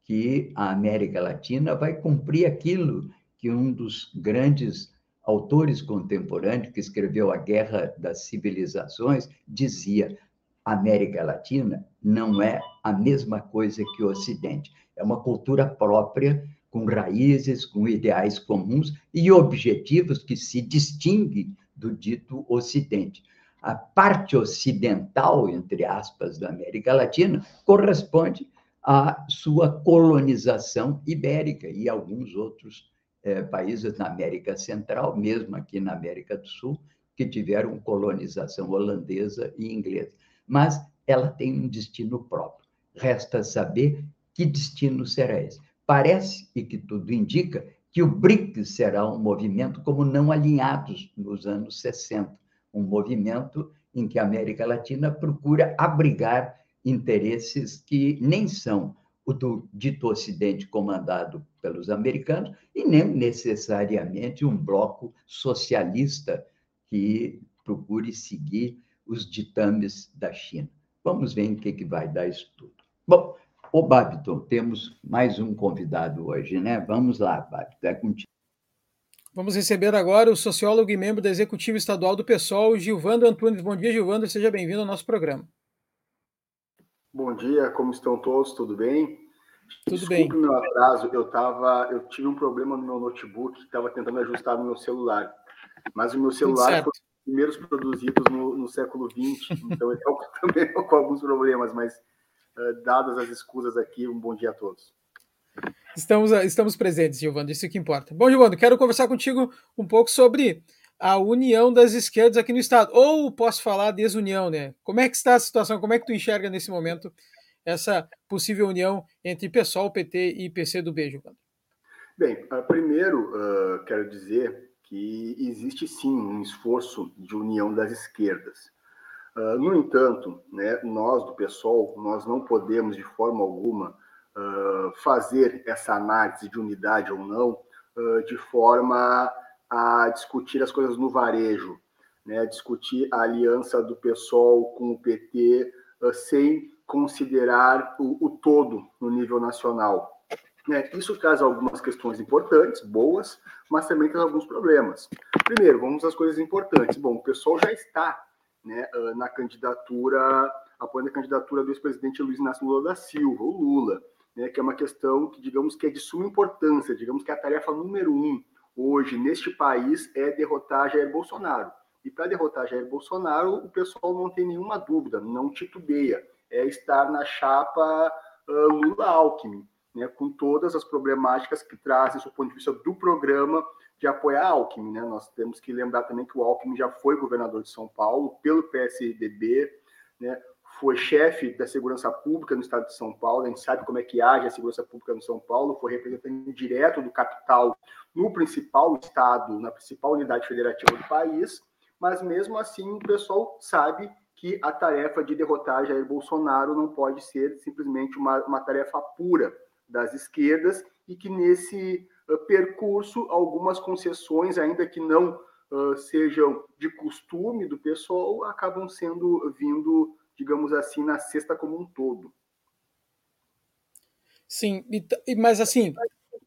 que a América Latina vai cumprir aquilo que um dos grandes autores contemporâneos que escreveu A Guerra das Civilizações, dizia: América Latina não é a mesma coisa que o Ocidente. É uma cultura própria, com raízes, com ideais comuns e objetivos que se distinguem do dito Ocidente. A parte ocidental, entre aspas, da América Latina corresponde à sua colonização ibérica e alguns outros é, países na América Central, mesmo aqui na América do Sul, que tiveram colonização holandesa e inglesa. Mas ela tem um destino próprio. Resta saber que destino será esse. Parece, e que tudo indica, que o BRICS será um movimento como não alinhados nos anos 60, um movimento em que a América Latina procura abrigar interesses que nem são o do dito Ocidente comandado pelos americanos, e nem necessariamente um bloco socialista que procure seguir os ditames da China. Vamos ver em que, que vai dar isso tudo. Bom, o Babiton, temos mais um convidado hoje, né? Vamos lá, Babiton, é contigo. Vamos receber agora o sociólogo e membro da Executiva Estadual do PSOL, Gilvando Antunes. Bom dia, Gilvando, seja bem-vindo ao nosso programa. Bom dia, como estão todos? Tudo bem? Tudo Desculpe bem. meu atraso, eu tava, eu tive um problema no meu notebook, estava tentando ajustar no meu celular. Mas o meu celular foi um dos primeiros produzidos no, no século XX, então ele também com alguns problemas, mas uh, dadas as escusas aqui, um bom dia a todos. Estamos, estamos presentes, Giovanni, isso que importa. Bom, Giovanni, quero conversar contigo um pouco sobre a união das esquerdas aqui no Estado. Ou posso falar desunião, né? Como é que está a situação? Como é que tu enxerga nesse momento essa possível união entre PSOL, PT e PCdoB, Giovanni? Bem, uh, primeiro uh, quero dizer que existe sim um esforço de união das esquerdas. Uh, no entanto, né, nós do PSOL, nós não podemos de forma alguma fazer essa análise de unidade ou não de forma a discutir as coisas no varejo, né, discutir a aliança do PSOL com o PT sem considerar o, o todo no nível nacional. Né? Isso traz algumas questões importantes, boas, mas também traz alguns problemas. Primeiro, vamos às coisas importantes. Bom, o pessoal já está né, na candidatura, apoiando a candidatura do ex-presidente Luiz Inácio Lula da Silva, o Lula, né, que é uma questão que, digamos, que é de suma importância, digamos que é a tarefa número um hoje neste país é derrotar Jair Bolsonaro. E para derrotar Jair Bolsonaro, o pessoal não tem nenhuma dúvida, não titubeia é estar na chapa uh, Lula-Alckmin, né, com todas as problemáticas que trazem, do ponto de vista do programa de apoiar Alckmin. Né? Nós temos que lembrar também que o Alckmin já foi governador de São Paulo pelo PSDB, né? Foi chefe da segurança pública no estado de São Paulo, a gente sabe como é que age a segurança pública no São Paulo, foi representante direto do capital no principal estado, na principal unidade federativa do país, mas mesmo assim o pessoal sabe que a tarefa de derrotar Jair Bolsonaro não pode ser simplesmente uma, uma tarefa pura das esquerdas e que nesse uh, percurso algumas concessões, ainda que não uh, sejam de costume do pessoal, acabam sendo vindo, digamos assim, na cesta como um todo. Sim, mas assim,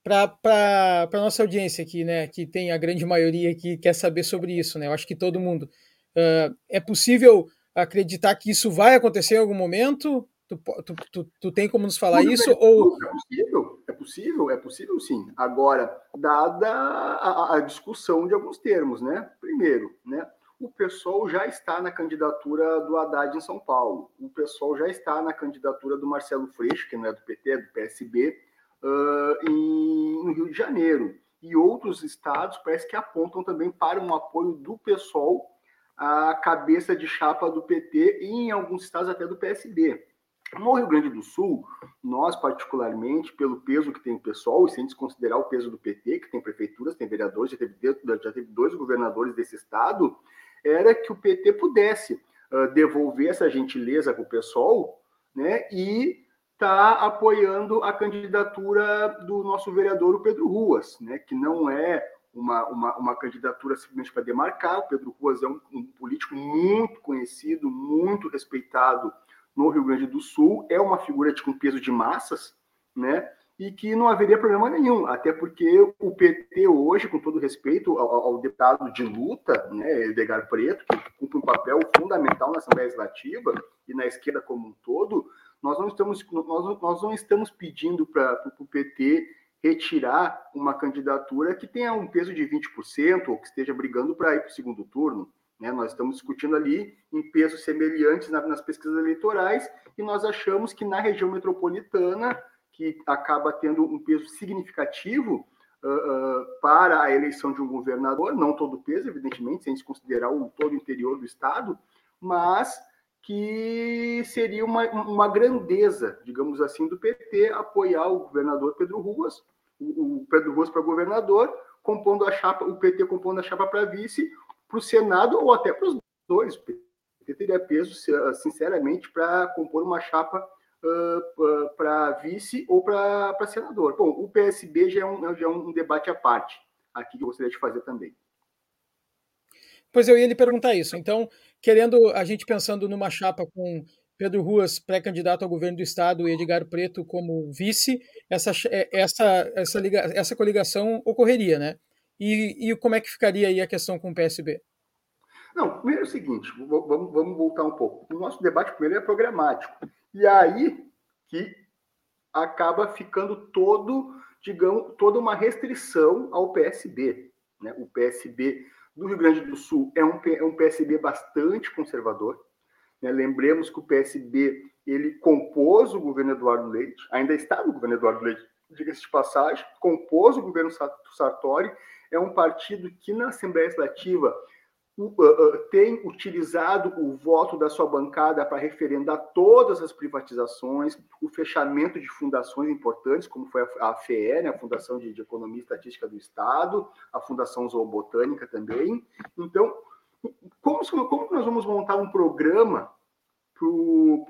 para a nossa audiência aqui, né, que tem a grande maioria que quer saber sobre isso, né, eu acho que todo mundo, uh, é possível acreditar que isso vai acontecer em algum momento? Tu, tu, tu, tu tem como nos falar isso? É, ou... é possível, é possível, é possível sim. Agora, dada a, a, discussão de alguns termos, né? Primeiro, né? O pessoal já está na candidatura do Haddad em São Paulo. O pessoal já está na candidatura do Marcelo Freixo, que não é do PT, é do PSB, uh, em, no Rio de Janeiro. E outros estados parece que apontam também para um apoio do pessoal a cabeça de chapa do PT e em alguns estados até do PSB. No Rio Grande do Sul, nós, particularmente, pelo peso que tem o pessoal, e sem desconsiderar o peso do PT, que tem prefeituras, tem vereadores, já teve, já teve dois governadores desse estado, era que o PT pudesse uh, devolver essa gentileza para o pessoal né, e tá apoiando a candidatura do nosso vereador, o Pedro Ruas, né, que não é uma, uma, uma candidatura simplesmente para demarcar. O Pedro Ruas é um, um, político muito conhecido, muito respeitado no Rio Grande do Sul, é uma figura de, com peso de massas, né? E que não haveria problema nenhum, até porque o PT hoje, com todo respeito ao, ao deputado de luta, né, Edgar Preto, que cumpre um papel fundamental na Assembleia Legislativa e na esquerda como um todo, nós não estamos, nós, nós não estamos pedindo para o PT retirar uma candidatura que tenha um peso de 20% ou que esteja brigando para ir para o segundo turno. Né? Nós estamos discutindo ali em pesos semelhantes nas pesquisas eleitorais e nós achamos que na região metropolitana, que acaba tendo um peso significativo uh, uh, para a eleição de um governador, não todo o peso, evidentemente, sem considerar o todo interior do estado, mas que seria uma, uma grandeza, digamos assim, do PT apoiar o governador Pedro Ruas, o, o Pedro Ruas para governador, compondo a chapa, o PT compondo a chapa para vice, para o Senado ou até para os dois. O PT teria peso, sinceramente, para compor uma chapa uh, para vice ou para senador. Bom, o PSB já é, um, já é um debate à parte, aqui que eu gostaria de fazer também. Pois eu ia lhe perguntar isso. Então, querendo a gente pensando numa chapa com Pedro Ruas, pré-candidato ao governo do estado, e Edgar Preto como vice, essa, é, essa, essa, liga, essa coligação ocorreria, né? E, e como é que ficaria aí a questão com o PSB? Não, primeiro é o seguinte, vamos, vamos voltar um pouco. O nosso debate primeiro é programático. E aí que acaba ficando todo, digamos, toda uma restrição ao PSB. Né? O PSB do Rio Grande do Sul é um, é um PSB bastante conservador. Né? Lembremos que o PSB ele compôs o governo Eduardo Leite, ainda está no governo Eduardo Leite, diga-se de passagem, compôs o governo Sartori, é um partido que na Assembleia Legislativa tem utilizado o voto da sua bancada para referendar todas as privatizações, o fechamento de fundações importantes, como foi a, FEE, né, a Fundação de, Economia e Estatística do Estado, a Fundação Zoobotânica também. Então, como, como nós vamos montar um programa para o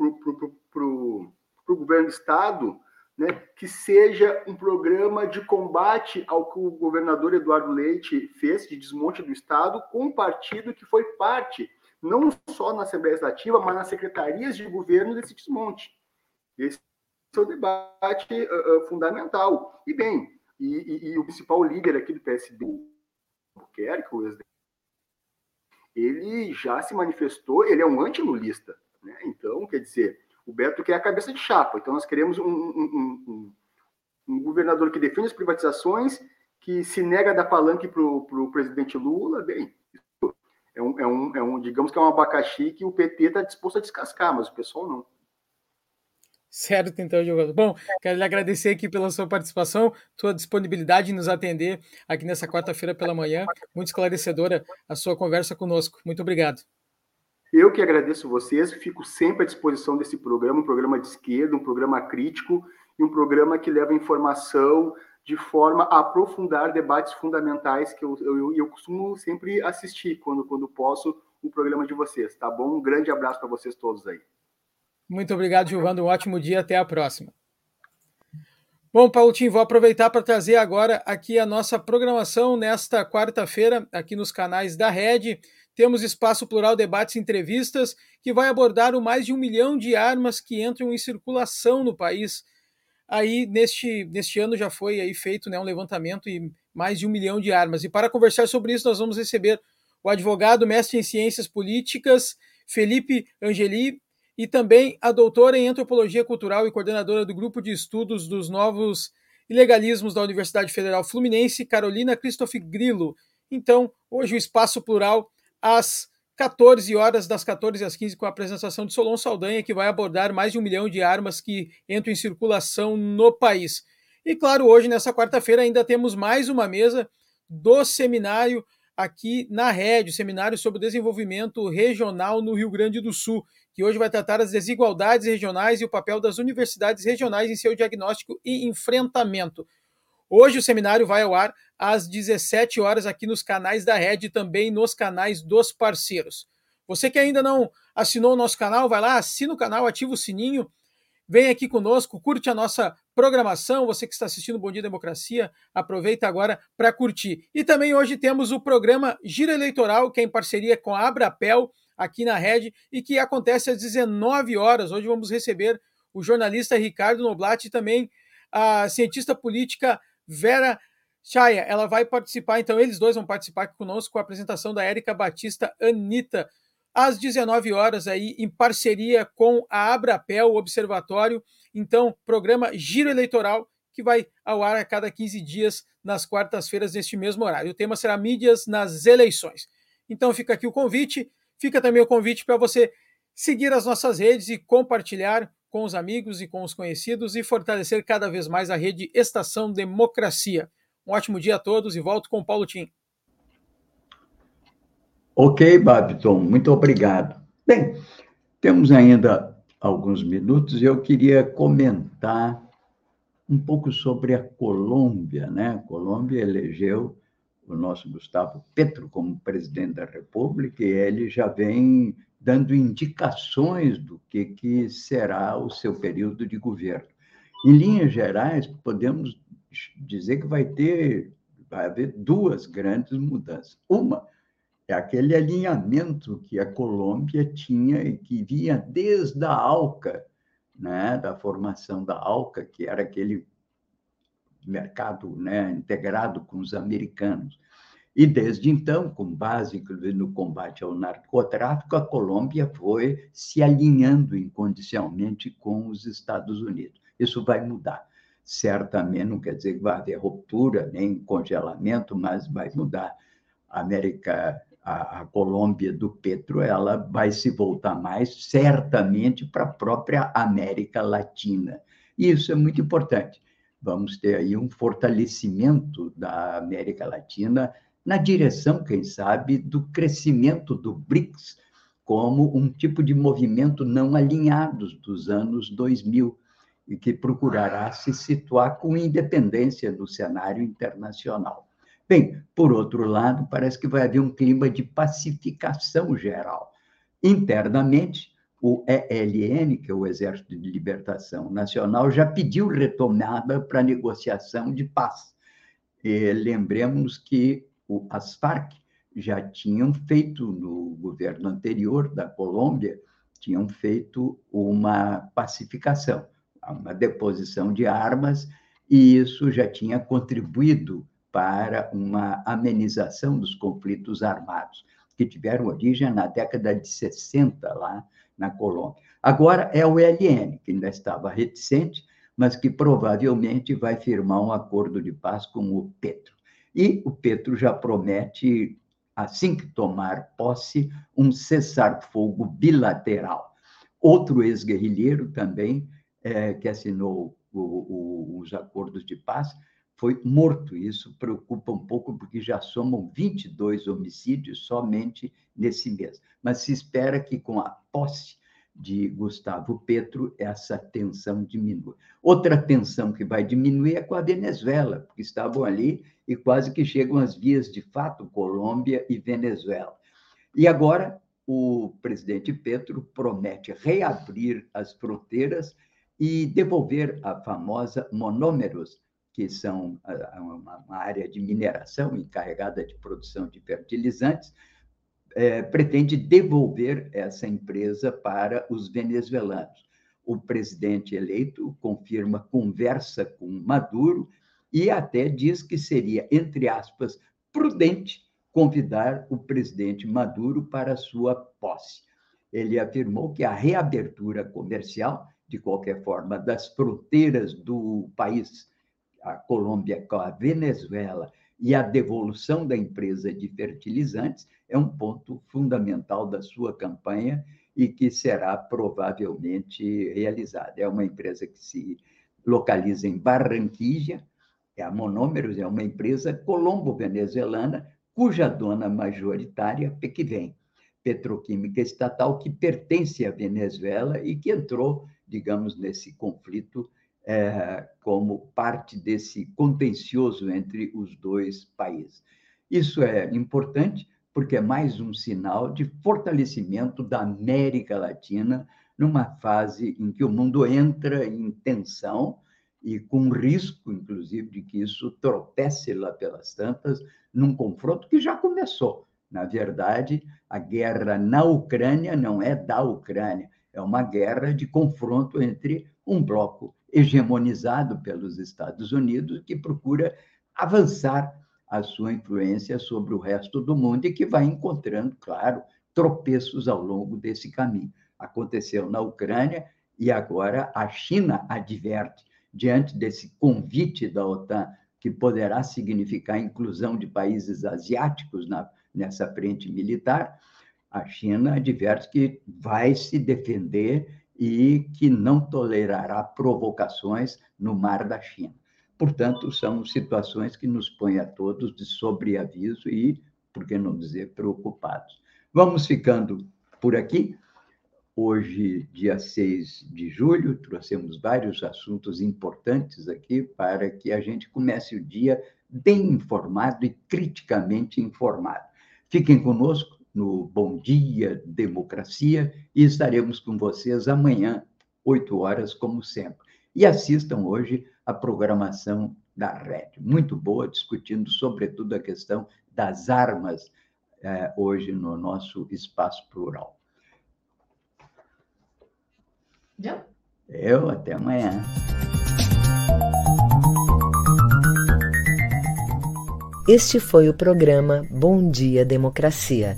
governo do Estado né, que seja um programa de combate ao que o governador Eduardo Leite fez, de desmonte do Estado, com um partido que foi parte, não só na Assembleia Legislativa, mas nas secretarias de governo desse desmonte. Esse é o debate uh, uh, fundamental. E bem, e, e, e, o principal líder aqui do PSB, o ele já se manifestou, ele é um antilulista. Né? Então, quer dizer, o Beto quer a cabeça de chapa. Então, nós queremos um, um, um, um governador que defende as privatizações, que se nega a dar palanque para o presidente Lula. Bem, é um, é, um, é um, digamos que é um abacaxi que o PT está disposto a descascar, mas o pessoal não. Certo, então, Diogo. Bom, quero lhe agradecer aqui pela sua participação, sua disponibilidade em nos atender aqui nessa quarta-feira pela manhã. Muito esclarecedora a sua conversa conosco. Muito obrigado. Eu que agradeço vocês, fico sempre à disposição desse programa, um programa de esquerda, um programa crítico e um programa que leva informação de forma a aprofundar debates fundamentais que eu, eu, eu costumo sempre assistir quando, quando posso o programa de vocês, tá bom? Um grande abraço para vocês todos aí. Muito obrigado, Gilvando. Um ótimo dia. Até a próxima. Bom, Paulinho, vou aproveitar para trazer agora aqui a nossa programação nesta quarta-feira, aqui nos canais da Rede. Temos Espaço Plural Debates e Entrevistas, que vai abordar o mais de um milhão de armas que entram em circulação no país. Aí, neste, neste ano, já foi aí feito né, um levantamento e mais de um milhão de armas. E para conversar sobre isso, nós vamos receber o advogado, mestre em Ciências Políticas, Felipe Angeli, e também a doutora em Antropologia Cultural e coordenadora do Grupo de Estudos dos Novos Ilegalismos da Universidade Federal Fluminense, Carolina Christoph Grillo. Então, hoje o Espaço Plural às 14 horas, das 14 às 15, com a apresentação de Solon Saldanha, que vai abordar mais de um milhão de armas que entram em circulação no país. E claro, hoje, nessa quarta-feira, ainda temos mais uma mesa do seminário aqui na Rede, Seminário sobre Desenvolvimento Regional no Rio Grande do Sul, que hoje vai tratar as desigualdades regionais e o papel das universidades regionais em seu diagnóstico e enfrentamento. Hoje o seminário vai ao ar às 17 horas aqui nos canais da Rede e também nos canais dos parceiros. Você que ainda não assinou o nosso canal, vai lá, assina o canal, ativa o sininho, vem aqui conosco, curte a nossa programação. Você que está assistindo Bom Dia Democracia, aproveita agora para curtir. E também hoje temos o programa Gira Eleitoral, que é em parceria com a Abrapel, aqui na Rede, e que acontece às 19 horas. Hoje vamos receber o jornalista Ricardo Noblat e também a cientista política Vera Chaya, ela vai participar, então eles dois vão participar conosco com a apresentação da Érica Batista Anitta, às 19 horas aí, em parceria com a Abrapel, o Observatório. Então, programa Giro Eleitoral, que vai ao ar a cada 15 dias, nas quartas-feiras, neste mesmo horário. O tema será mídias nas eleições. Então, fica aqui o convite, fica também o convite para você seguir as nossas redes e compartilhar com os amigos e com os conhecidos e fortalecer cada vez mais a rede Estação Democracia. Um ótimo dia a todos e volto com o Paulo Tim. Ok, Babiton, muito obrigado. Bem, temos ainda alguns minutos e eu queria comentar um pouco sobre a Colômbia, né? A Colômbia elegeu o nosso Gustavo Petro como presidente da República e ele já vem dando indicações do que, que será o seu período de governo. Em linhas gerais, podemos dizer que vai ter vai haver duas grandes mudanças. Uma é aquele alinhamento que a Colômbia tinha e que vinha desde a ALCA, né, da formação da ALCA, que era aquele mercado né, integrado com os americanos. E desde então, com base inclusive no combate ao narcotráfico, a Colômbia foi se alinhando incondicionalmente com os Estados Unidos. Isso vai mudar. Certamente não quer dizer que vai haver ruptura, nem congelamento, mas vai mudar. A América, a, a Colômbia do Petro, ela vai se voltar mais certamente para a própria América Latina. E isso é muito importante. Vamos ter aí um fortalecimento da América Latina na direção, quem sabe, do crescimento do BRICS como um tipo de movimento não alinhado dos anos 2000 e que procurará se situar com independência no cenário internacional. Bem, por outro lado, parece que vai haver um clima de pacificação geral. Internamente, o ELN, que é o Exército de Libertação Nacional, já pediu retomada para negociação de paz. E lembremos que as Farc já tinham feito no governo anterior da Colômbia, tinham feito uma pacificação, uma deposição de armas, e isso já tinha contribuído para uma amenização dos conflitos armados, que tiveram origem na década de 60 lá na Colômbia. Agora é o ELN, que ainda estava reticente, mas que provavelmente vai firmar um acordo de paz com o Petro. E o Petro já promete, assim que tomar posse, um cessar-fogo bilateral. Outro ex-guerrilheiro também, é, que assinou o, o, os acordos de paz, foi morto. Isso preocupa um pouco, porque já somam 22 homicídios somente nesse mês. Mas se espera que, com a posse de Gustavo Petro, essa tensão diminua. Outra tensão que vai diminuir é com a Venezuela, porque estavam ali e quase que chegam às vias de fato Colômbia e Venezuela. E agora o presidente Petro promete reabrir as fronteiras e devolver a famosa monômeros, que são uma área de mineração encarregada de produção de fertilizantes, é, pretende devolver essa empresa para os venezuelanos. O presidente eleito confirma conversa com Maduro e até diz que seria, entre aspas, prudente convidar o presidente Maduro para sua posse. Ele afirmou que a reabertura comercial, de qualquer forma, das fronteiras do país, a Colômbia com a Venezuela, e a devolução da empresa de fertilizantes é um ponto fundamental da sua campanha e que será provavelmente realizada. É uma empresa que se localiza em Barranquilla, é a Monômeros, é uma empresa colombo-venezuelana, cuja dona majoritária é petroquímica estatal que pertence à Venezuela e que entrou, digamos, nesse conflito é, como parte desse contencioso entre os dois países. Isso é importante porque é mais um sinal de fortalecimento da América Latina numa fase em que o mundo entra em tensão e com risco, inclusive, de que isso tropece lá pelas tantas num confronto que já começou. Na verdade, a guerra na Ucrânia não é da Ucrânia, é uma guerra de confronto entre um bloco hegemonizado pelos Estados Unidos, que procura avançar a sua influência sobre o resto do mundo e que vai encontrando, claro, tropeços ao longo desse caminho. Aconteceu na Ucrânia e agora a China adverte, diante desse convite da OTAN, que poderá significar a inclusão de países asiáticos na, nessa frente militar, a China adverte que vai se defender e que não tolerará provocações no mar da China. Portanto, são situações que nos põem a todos de sobreaviso e, por que não dizer, preocupados. Vamos ficando por aqui. Hoje, dia 6 de julho, trouxemos vários assuntos importantes aqui para que a gente comece o dia bem informado e criticamente informado. Fiquem conosco no Bom Dia Democracia e estaremos com vocês amanhã, 8 horas, como sempre. E assistam hoje a programação da rede, muito boa, discutindo sobretudo a questão das armas eh, hoje no nosso espaço plural. Eu, até amanhã. Este foi o programa Bom Dia Democracia.